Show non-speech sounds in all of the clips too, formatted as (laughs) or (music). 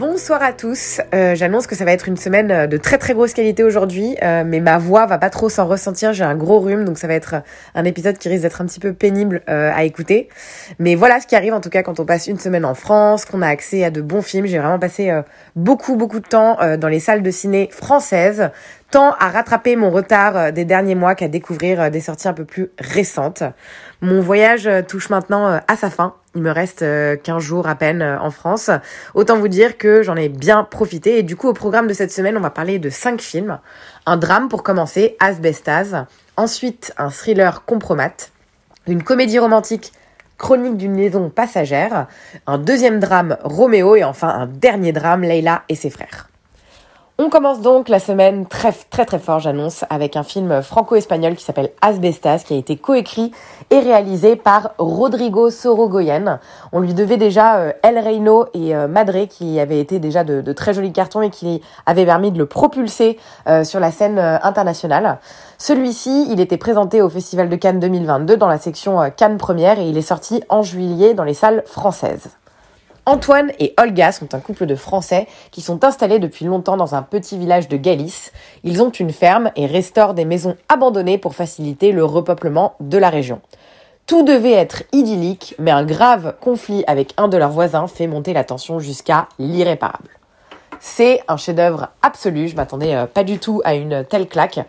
Bonsoir à tous, Euh, j'annonce que ça va être une semaine euh, de très très grosse qualité aujourd'hui, euh, mais ma voix va pas trop s'en ressentir, j'ai un gros rhume, donc ça va être un épisode qui risque d'être un petit peu pénible euh, à écouter. Mais voilà ce qui arrive en tout cas quand on passe une semaine en France, qu'on a accès à de bons films. J'ai vraiment passé beaucoup beaucoup de temps dans les salles de ciné françaises, tant à rattraper mon retard euh, des derniers mois qu'à découvrir euh, des sorties un peu plus récentes. Mon voyage euh, touche maintenant à sa fin. Il me reste euh, 15 jours à peine en France. Autant vous dire que j'en ai bien profité. Et du coup, au programme de cette semaine, on va parler de cinq films. Un drame pour commencer, Asbestas. Ensuite, un thriller Compromat. Une comédie romantique Chronique d'une liaison passagère. Un deuxième drame Roméo. Et enfin, un dernier drame Leila et ses frères. On commence donc la semaine très très très fort, j'annonce, avec un film franco-espagnol qui s'appelle Asbestas, qui a été coécrit et réalisé par Rodrigo Sorogoyen. On lui devait déjà euh, El Reino et euh, Madre, qui avaient été déjà de, très jolis cartons et qui avaient permis de le propulser euh, sur la scène internationale. Celui-ci, il était présenté au Festival de Cannes 2022 dans la section Cannes Première et il est sorti en juillet dans les salles françaises. Antoine et Olga sont un couple de Français qui sont installés depuis longtemps dans un petit village de Galice. Ils ont une ferme et restaurent des maisons abandonnées pour faciliter le repeuplement de la région. Tout devait être idyllique, mais un grave conflit avec un de leurs voisins fait monter la tension jusqu'à l'irréparable. C'est un chef-d'œuvre absolu, je m'attendais euh, pas du tout à une telle claque.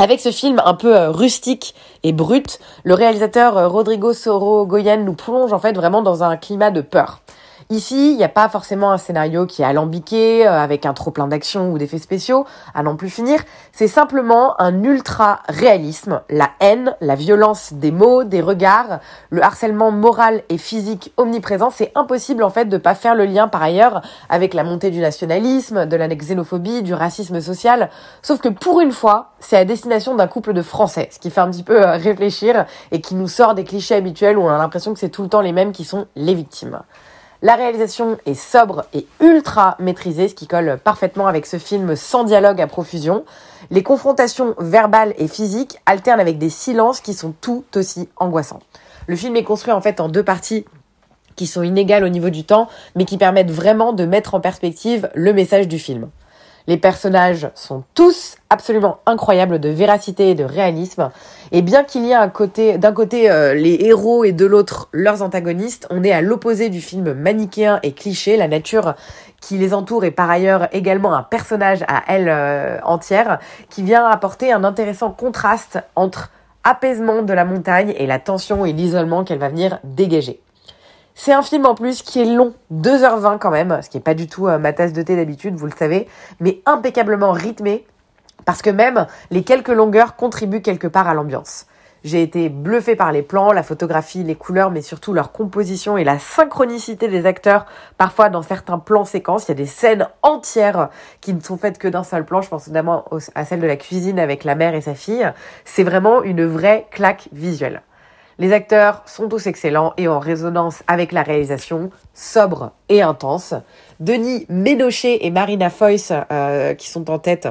Avec ce film un peu euh, rustique et brut, le réalisateur euh, Rodrigo Sorogoyen nous plonge en fait vraiment dans un climat de peur. Ici, il n'y a pas forcément un scénario qui est alambiqué, euh, avec un trop plein d'action ou d'effets spéciaux, à n'en plus finir. C'est simplement un ultra réalisme. La haine, la violence des mots, des regards, le harcèlement moral et physique omniprésent. C'est impossible en fait de pas faire le lien par ailleurs avec la montée du nationalisme, de la xénophobie, du racisme social. Sauf que pour une fois, c'est à destination d'un couple de Français, ce qui fait un petit peu euh, réfléchir et qui nous sort des clichés habituels où on a l'impression que c'est tout le temps les mêmes qui sont les victimes. La réalisation est sobre et ultra maîtrisée, ce qui colle parfaitement avec ce film sans dialogue à profusion. Les confrontations verbales et physiques alternent avec des silences qui sont tout aussi angoissants. Le film est construit en fait en deux parties qui sont inégales au niveau du temps, mais qui permettent vraiment de mettre en perspective le message du film. Les personnages sont tous absolument incroyables de véracité et de réalisme. Et bien qu'il y ait un côté, d'un côté euh, les héros et de l'autre leurs antagonistes, on est à l'opposé du film manichéen et cliché. La nature qui les entoure est par ailleurs également un personnage à elle euh, entière qui vient apporter un intéressant contraste entre apaisement de la montagne et la tension et l'isolement qu'elle va venir dégager. C'est un film en plus qui est long, 2h20 quand même, ce qui est pas du tout euh, ma tasse de thé d'habitude, vous le savez, mais impeccablement rythmé, parce que même les quelques longueurs contribuent quelque part à l'ambiance. J'ai été bluffé par les plans, la photographie, les couleurs, mais surtout leur composition et la synchronicité des acteurs. Parfois, dans certains plans séquences, il y a des scènes entières qui ne sont faites que d'un seul plan. Je pense notamment à celle de la cuisine avec la mère et sa fille. C'est vraiment une vraie claque visuelle. Les acteurs sont tous excellents et en résonance avec la réalisation, sobre et intense. Denis Ménochet et Marina Foïs, euh, qui sont en tête,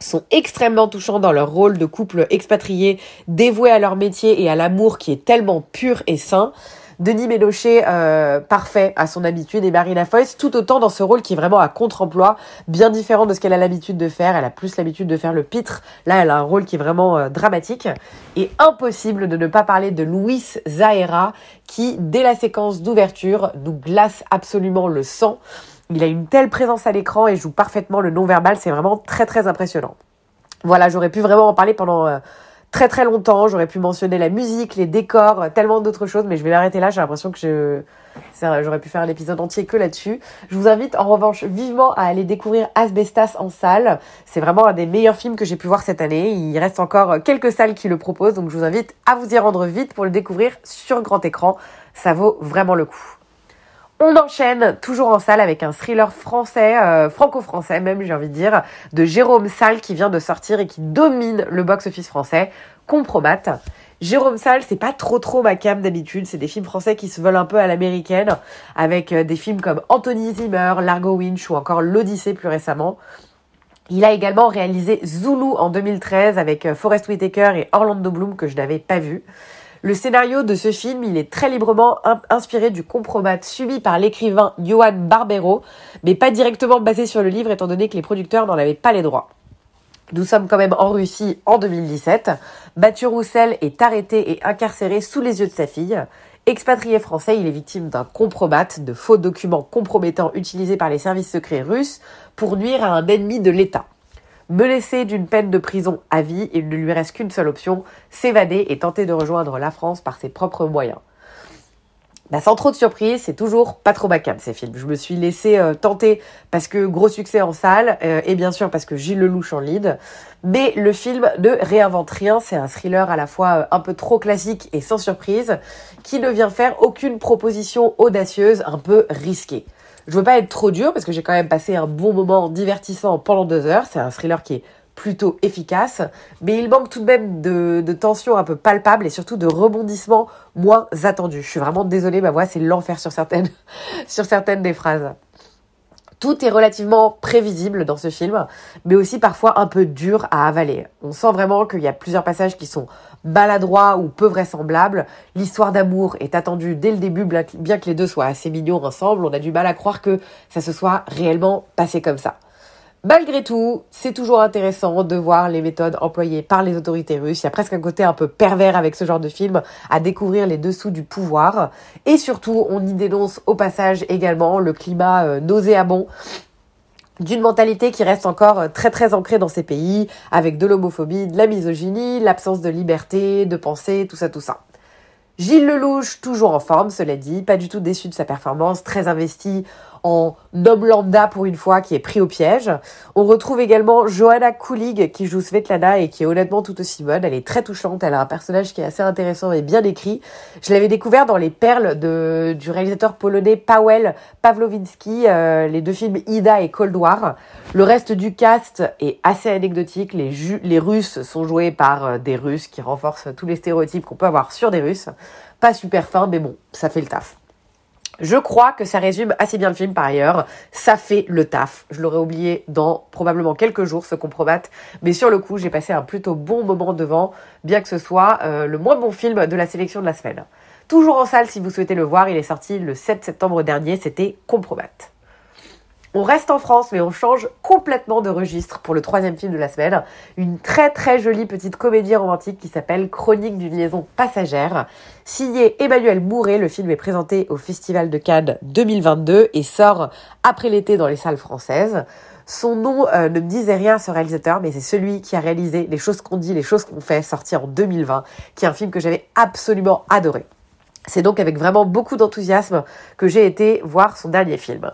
sont extrêmement touchants dans leur rôle de couple expatrié, dévoué à leur métier et à l'amour qui est tellement pur et sain. Denis Ménochet, euh, parfait à son habitude, et Marina Foïs, tout autant dans ce rôle qui est vraiment à contre-emploi, bien différent de ce qu'elle a l'habitude de faire. Elle a plus l'habitude de faire le pitre. Là, elle a un rôle qui est vraiment euh, dramatique. Et impossible de ne pas parler de Luis Zahera, qui, dès la séquence d'ouverture, nous glace absolument le sang. Il a une telle présence à l'écran et joue parfaitement le non-verbal. C'est vraiment très, très impressionnant. Voilà, j'aurais pu vraiment en parler pendant euh, très très longtemps. J'aurais pu mentionner la musique, les décors, tellement d'autres choses, mais je vais m'arrêter là. J'ai l'impression que je... j'aurais pu faire un épisode entier que là-dessus. Je vous invite en revanche vivement à aller découvrir Asbestas en salle. C'est vraiment un des meilleurs films que j'ai pu voir cette année. Il reste encore quelques salles qui le proposent, donc je vous invite à vous y rendre vite pour le découvrir sur grand écran. Ça vaut vraiment le coup. On enchaîne toujours en salle avec un thriller français, euh, franco-français même j'ai envie de dire, de Jérôme Salle qui vient de sortir et qui domine le box-office français, Compromat. Jérôme Salle, c'est pas trop trop ma cam d'habitude, c'est des films français qui se veulent un peu à l'américaine, avec euh, des films comme Anthony Zimmer, Largo Winch ou encore L'Odyssée plus récemment. Il a également réalisé Zulu en 2013 avec euh, Forest Whitaker et Orlando Bloom que je n'avais pas vu. Le scénario de ce film, il est très librement inspiré du compromat subi par l'écrivain Johan Barbero, mais pas directement basé sur le livre étant donné que les producteurs n'en avaient pas les droits. Nous sommes quand même en Russie en 2017. Mathieu Roussel est arrêté et incarcéré sous les yeux de sa fille. Expatrié français, il est victime d'un compromat, de faux documents compromettants utilisés par les services secrets russes pour nuire à un ennemi de l'État. Menacé d'une peine de prison à vie, il ne lui reste qu'une seule option, s'évader et tenter de rejoindre la France par ses propres moyens. Bah, sans trop de surprise, c'est toujours pas trop ma ces films. Je me suis laissé euh, tenter parce que gros succès en salle euh, et bien sûr parce que Gilles Lelouch en lead. Mais le film ne réinvente rien, c'est un thriller à la fois euh, un peu trop classique et sans surprise qui ne vient faire aucune proposition audacieuse, un peu risquée. Je veux pas être trop dur parce que j'ai quand même passé un bon moment divertissant pendant deux heures. C'est un thriller qui est plutôt efficace, mais il manque tout de même de, de tension un peu palpable et surtout de rebondissements moins attendus. Je suis vraiment désolée, ma voix c'est l'enfer sur certaines, (laughs) sur certaines des phrases. Tout est relativement prévisible dans ce film, mais aussi parfois un peu dur à avaler. On sent vraiment qu'il y a plusieurs passages qui sont maladroits ou peu vraisemblables. L'histoire d'amour est attendue dès le début, bien que les deux soient assez mignons ensemble. On a du mal à croire que ça se soit réellement passé comme ça. Malgré tout, c'est toujours intéressant de voir les méthodes employées par les autorités russes. Il y a presque un côté un peu pervers avec ce genre de film à découvrir les dessous du pouvoir. Et surtout, on y dénonce au passage également le climat euh, nauséabond d'une mentalité qui reste encore euh, très très ancrée dans ces pays, avec de l'homophobie, de la misogynie, l'absence de liberté, de pensée, tout ça, tout ça. Gilles Lelouch, toujours en forme, cela dit, pas du tout déçu de sa performance, très investi en homme lambda pour une fois qui est pris au piège. On retrouve également Johanna Kulig qui joue Svetlana et qui est honnêtement tout aussi bonne. Elle est très touchante, elle a un personnage qui est assez intéressant et bien écrit. Je l'avais découvert dans les perles de, du réalisateur polonais Paweł Pawlowinski, euh, les deux films Ida et Cold War. Le reste du cast est assez anecdotique. Les, les Russes sont joués par euh, des Russes qui renforcent tous les stéréotypes qu'on peut avoir sur des Russes. Pas super fin, mais bon, ça fait le taf. Je crois que ça résume assez bien le film par ailleurs. Ça fait le taf. Je l'aurais oublié dans probablement quelques jours, ce compromat. Mais sur le coup, j'ai passé un plutôt bon moment devant, bien que ce soit euh, le moins bon film de la sélection de la semaine. Toujours en salle si vous souhaitez le voir, il est sorti le 7 septembre dernier, c'était Compromat. On reste en France, mais on change complètement de registre pour le troisième film de la semaine. Une très très jolie petite comédie romantique qui s'appelle Chronique d'une liaison passagère. Signé Emmanuel Mouret, le film est présenté au Festival de Cannes 2022 et sort après l'été dans les salles françaises. Son nom euh, ne me disait rien à ce réalisateur, mais c'est celui qui a réalisé Les choses qu'on dit, les choses qu'on fait, sorti en 2020, qui est un film que j'avais absolument adoré. C'est donc avec vraiment beaucoup d'enthousiasme que j'ai été voir son dernier film.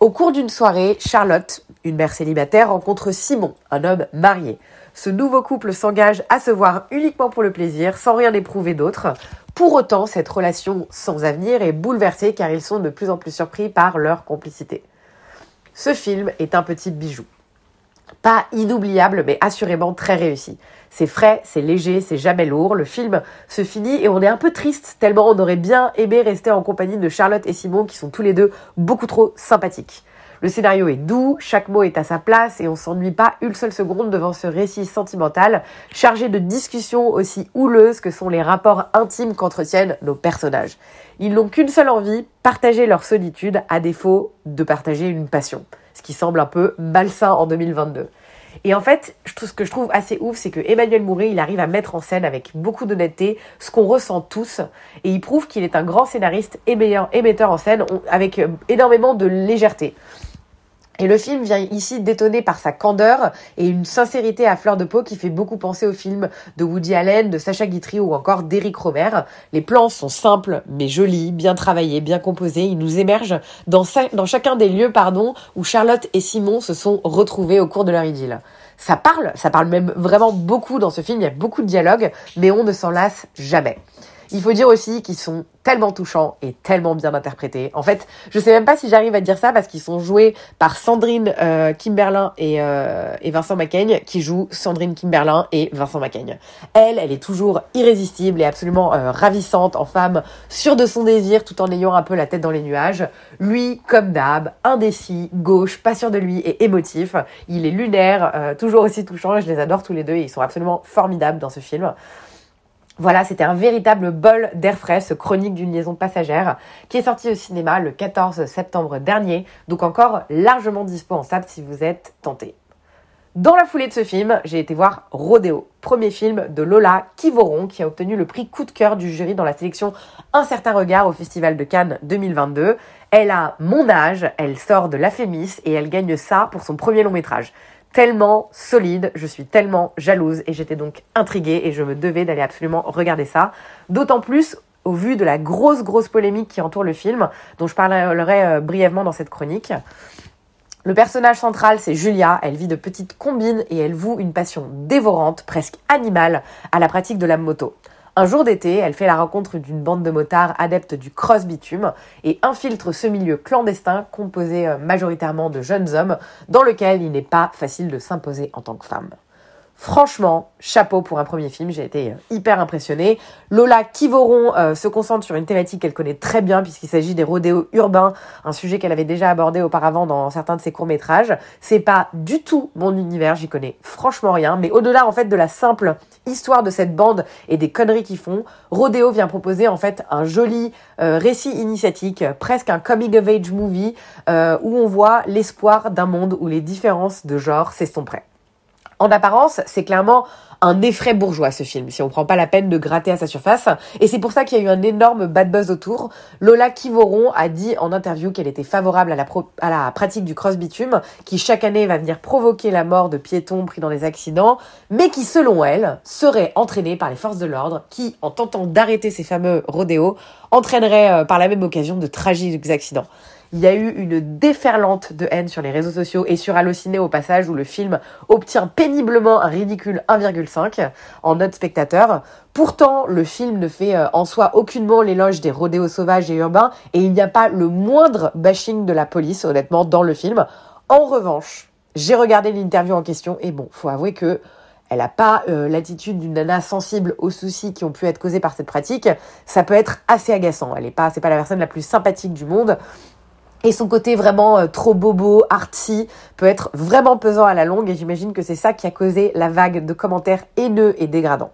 Au cours d'une soirée, Charlotte, une mère célibataire, rencontre Simon, un homme marié. Ce nouveau couple s'engage à se voir uniquement pour le plaisir, sans rien éprouver d'autre. Pour autant, cette relation sans avenir est bouleversée car ils sont de plus en plus surpris par leur complicité. Ce film est un petit bijou. Pas inoubliable, mais assurément très réussi. C'est frais, c'est léger, c'est jamais lourd. Le film se finit et on est un peu triste tellement on aurait bien aimé rester en compagnie de Charlotte et Simon qui sont tous les deux beaucoup trop sympathiques. Le scénario est doux, chaque mot est à sa place et on s'ennuie pas une seule seconde devant ce récit sentimental, chargé de discussions aussi houleuses que sont les rapports intimes qu'entretiennent nos personnages. Ils n'ont qu'une seule envie, partager leur solitude à défaut de partager une passion, ce qui semble un peu malsain en 2022. Et en fait, ce que je trouve assez ouf, c'est que Emmanuel Mouret, il arrive à mettre en scène avec beaucoup d'honnêteté ce qu'on ressent tous, et il prouve qu'il est un grand scénariste et meilleur émetteur en scène avec euh, énormément de légèreté. Et le film vient ici détonner par sa candeur et une sincérité à fleur de peau qui fait beaucoup penser au film de Woody Allen, de Sacha Guitry ou encore d'Eric Romer. Les plans sont simples mais jolis, bien travaillés, bien composés. Ils nous émergent dans, dans chacun des lieux pardon, où Charlotte et Simon se sont retrouvés au cours de leur idylle. Ça parle, ça parle même vraiment beaucoup dans ce film, il y a beaucoup de dialogues, mais on ne s'en lasse jamais. Il faut dire aussi qu'ils sont tellement touchants et tellement bien interprétés. En fait, je sais même pas si j'arrive à dire ça parce qu'ils sont joués par Sandrine euh, Kimberlin et, euh, et Vincent Macaigne qui jouent Sandrine Kimberlin et Vincent Macaigne. Elle, elle est toujours irrésistible et absolument euh, ravissante en femme, sûre de son désir tout en ayant un peu la tête dans les nuages. Lui, comme d'hab, indécis, gauche, pas sûr de lui et émotif. Il est lunaire, toujours aussi touchant et je les adore tous les deux et ils sont absolument formidables dans ce film. Voilà, c'était un véritable bol d'air frais, ce chronique d'une liaison passagère, qui est sorti au cinéma le 14 septembre dernier, donc encore largement dispo en salle si vous êtes tenté. Dans la foulée de ce film, j'ai été voir Rodeo, premier film de Lola Kivoron, qui a obtenu le prix coup de cœur du jury dans la sélection Un certain regard au Festival de Cannes 2022. Elle a mon âge, elle sort de la Fémis et elle gagne ça pour son premier long métrage tellement solide, je suis tellement jalouse et j'étais donc intriguée et je me devais d'aller absolument regarder ça. D'autant plus au vu de la grosse grosse polémique qui entoure le film, dont je parlerai euh, brièvement dans cette chronique. Le personnage central, c'est Julia. Elle vit de petites combines et elle voue une passion dévorante, presque animale, à la pratique de la moto. Un jour d'été, elle fait la rencontre d'une bande de motards adeptes du cross-bitume et infiltre ce milieu clandestin composé euh, majoritairement de jeunes hommes dans lequel il n'est pas facile de s'imposer en tant que femme. Franchement, chapeau pour un premier film, j'ai été euh, hyper impressionnée. Lola Kivoron euh, se concentre sur une thématique qu'elle connaît très bien puisqu'il s'agit des rodéos urbains, un sujet qu'elle avait déjà abordé auparavant dans certains de ses courts-métrages. C'est pas du tout mon univers, j'y connais franchement rien, mais au-delà en fait de la simple histoire de cette bande et des conneries qu'ils font, Rodeo vient proposer en fait un joli euh, récit initiatique, presque un coming of age movie où on voit l'espoir d'un monde où les différences de genre s'estomperaient. En apparence, c'est clairement un effray bourgeois ce film, si on prend pas la peine de gratter à sa surface. Et c'est pour ça qu'il y a eu un énorme bad buzz autour. Lola Kivoron a dit en interview qu'elle était favorable à la, pratique du cross-bitume, qui chaque année va venir provoquer la mort de piétons pris dans des accidents, mais qui, selon elle, serait entraîné par les forces de l'ordre, qui, en tentant d'arrêter ces fameux rodéos, entraînerait euh, par la même occasion de tragiques accidents. Il y a eu une déferlante de haine sur les réseaux sociaux et sur Allociné au passage où le film obtient péniblement un ridicule 1,5 en note spectateur. Pourtant, le film ne fait euh, en soi aucunement l'éloge des rodéos sauvages et urbains et il n'y a pas le moindre bashing de la police, honnêtement, dans le film. En revanche, j'ai regardé l'interview en question et bon, faut avouer que elle n'a pas euh, l'attitude d'une nana sensible aux soucis qui ont pu être causés par cette pratique. Ça peut être assez agaçant. Elle est pas, c'est pas la personne la plus sympathique du monde. Et son côté vraiment euh, trop bobo, artsy, peut être vraiment pesant à la longue et j'imagine que c'est ça qui a causé la vague de commentaires haineux et dégradants.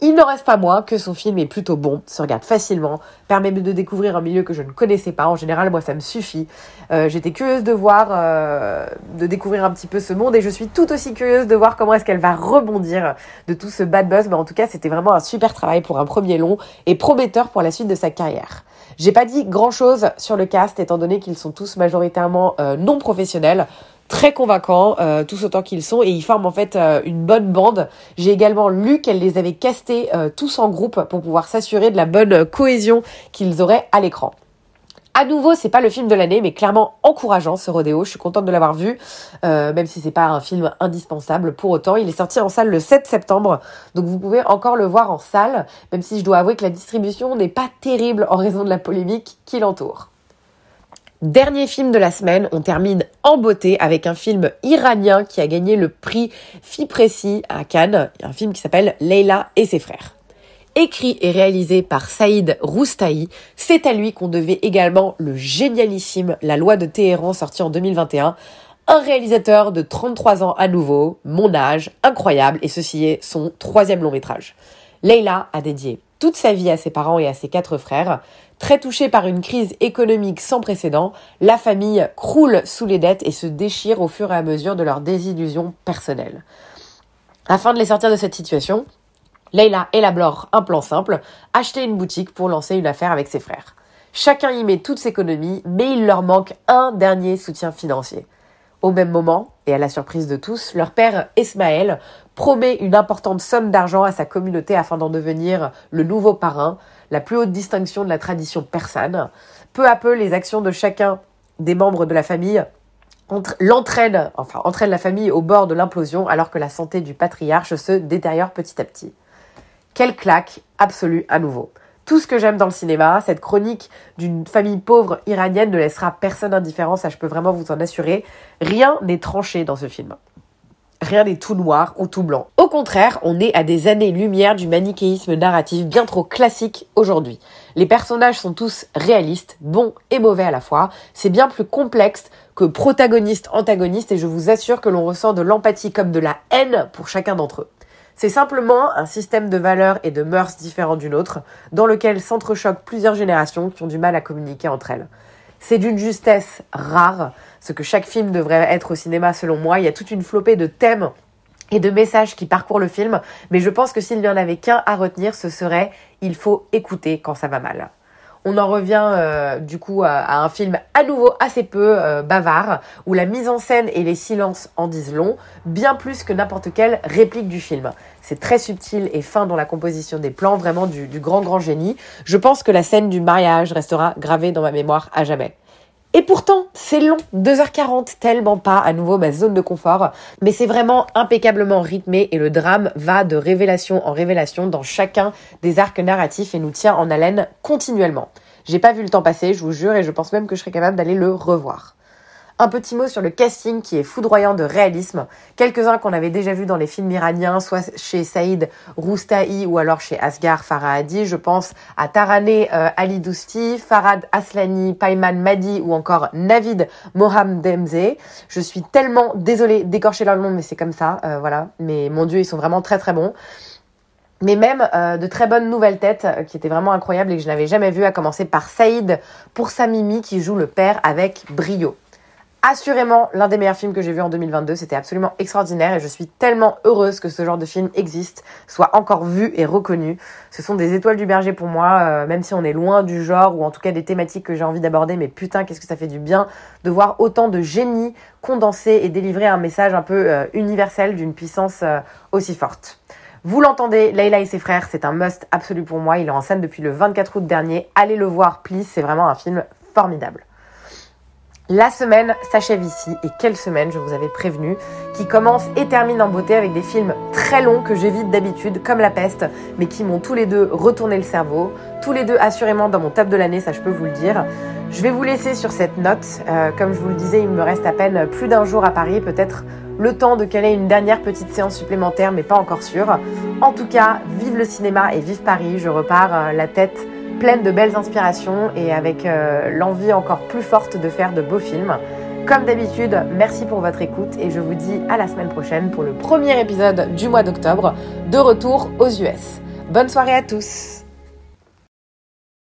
Il n'en reste pas moins que son film est plutôt bon, se regarde facilement, permet de découvrir un milieu que je ne connaissais pas. En général, moi, ça me suffit. Euh, J'étais curieuse de voir, euh, de découvrir un petit peu ce monde et je suis tout aussi curieuse de voir comment est-ce qu'elle va rebondir de tout ce bad buzz. Mais en tout cas, c'était vraiment un super travail pour un premier long et prometteur pour la suite de sa carrière. J'ai pas dit grand chose sur le cast étant donné qu'ils sont tous majoritairement euh, non professionnels très convaincants, euh, tous autant qu'ils sont, et ils forment en fait euh, une bonne bande. J'ai également lu qu'elle les avait castés euh, tous en groupe pour pouvoir s'assurer de la bonne cohésion qu'ils auraient à l'écran. À nouveau, c'est pas le film de l'année, mais clairement encourageant ce rodéo. Je suis contente de l'avoir vu, même si c'est pas un film indispensable. Pour autant, il est sorti en salle le 7 septembre, donc vous pouvez encore le voir en salle, même si je dois avouer que la distribution n'est pas terrible en raison de la polémique qui l'entoure. Dernier film de la semaine, on termine en beauté avec un film iranien qui a gagné le prix Fipressi à Cannes, un film qui s'appelle Leila et ses frères. Écrit et réalisé par Saïd Roustahi, c'est à lui qu'on devait également le génialissime La loi de Téhéran sorti en 2021, un réalisateur de 33 ans à nouveau, mon âge, incroyable, et ceci est son troisième long métrage. Leila a dédié toute sa vie à ses parents et à ses quatre frères. Très touchée par une crise économique sans précédent, la famille croule sous les dettes et se déchire au fur et à mesure de leurs désillusions personnelles. Afin de les sortir de cette situation, Leila élabore un plan simple, acheter une boutique pour lancer une affaire avec ses frères. Chacun y met toute ses économies, mais il leur manque un dernier soutien financier. Au même moment, et à la surprise de tous, leur père Ismaël promet une importante somme d'argent à sa communauté afin d'en devenir le nouveau parrain, la plus haute distinction de la tradition persane. Peu à peu, les actions de chacun des membres de la famille l'entraînent, entraînent la famille au bord de l'implosion alors que la santé du patriarche se détériore petit à petit. Quelle claque absolue à nouveau. Tout ce que j'aime dans le cinéma. Cette chronique d'une famille pauvre iranienne ne laissera personne indifférent, ça je peux vraiment vous en assurer. Rien n'est tranché dans ce film. Rien n'est tout noir ou tout blanc. Au contraire, on est à des années-lumière du manichéisme narratif bien trop classique aujourd'hui. Les personnages sont tous réalistes, bons et mauvais à la fois. C'est bien plus complexe que protagoniste-antagoniste et je vous assure que l'on ressent de l'empathie comme de la haine pour chacun d'entre eux. C'est simplement un système de valeurs et de mœurs différents d'une autre, dans lequel s'entrechoquent plusieurs générations qui ont du mal à communiquer entre elles. C'est d'une justesse rare, ce que chaque film devrait être au cinéma selon moi. Il y a toute une flopée de thèmes et de messages qui parcourent le film, mais je pense que s'il n'y en avait qu'un à retenir, ce serait il faut écouter quand ça va mal. On en revient euh, du coup à, un film à nouveau assez peu euh, bavard, où la mise en scène et les silences en disent long, bien plus que n'importe quelle réplique du film. C'est très subtil et fin dans la composition des plans, vraiment du, du grand grand génie. Je pense que la scène du mariage restera gravée dans ma mémoire à jamais. Et pourtant, c'est long, 2h40, tellement pas à nouveau ma zone de confort, mais c'est vraiment impeccablement rythmé et le drame va de révélation en révélation dans chacun des arcs narratifs et nous tient en haleine continuellement. J'ai pas vu le temps passer, je vous jure, et je pense même que je serais capable d'aller le revoir. Un petit mot sur le casting qui est foudroyant de réalisme. Quelques-uns qu'on avait déjà vus dans les films iraniens, soit chez Saïd Roustahi ou alors chez Asghar Farahadi. Je pense à Taraneh euh, Ali Dousti, Farad Aslani, Payman Madi ou encore Navid Mohammedemze. Je suis tellement désolée d'écorcher leur nom, mais c'est comme ça, euh, voilà. Mais mon Dieu, ils sont vraiment très très bons mais même euh, de très bonnes nouvelles têtes qui étaient vraiment incroyables et que je n'avais jamais vues, à commencer par Saïd pour sa Mimi qui joue le père avec brio assurément l'un des meilleurs films que j'ai vu en 2022. C'était absolument extraordinaire et je suis tellement heureuse que ce genre de film existe, soit encore vu et reconnu. Ce sont des étoiles du berger pour moi, euh, même si on est loin du genre ou en tout cas des thématiques que j'ai envie d'aborder. Mais putain, qu'est-ce que ça fait du bien de voir autant de génies condenser et délivrer un message un peu euh, universel d'une puissance euh, aussi forte. Vous l'entendez, Leila et ses frères, c'est un must absolu pour moi. Il est en scène depuis le 24 août dernier. Allez le voir, please. C'est vraiment un film formidable. La semaine s'achève ici, et quelle semaine, je vous avais prévenu, qui commence et termine en beauté avec des films très longs que j'évite d'habitude, comme La Peste, mais qui m'ont tous les deux retourné le cerveau, tous les deux assurément dans mon top de l'année, ça je peux vous le dire. Je vais vous laisser sur cette note, euh, comme je vous le disais, il me reste à peine plus d'un jour à Paris, peut-être le temps de caler une dernière petite séance supplémentaire, mais pas encore sûr. En tout cas, vive le cinéma et vive Paris, je repars euh, la tête pleine de belles inspirations et avec euh, l'envie encore plus forte de faire de beaux films. Comme d'habitude, merci pour votre écoute et je vous dis à la semaine prochaine pour le premier épisode du mois d'octobre de retour aux US. Bonne soirée à tous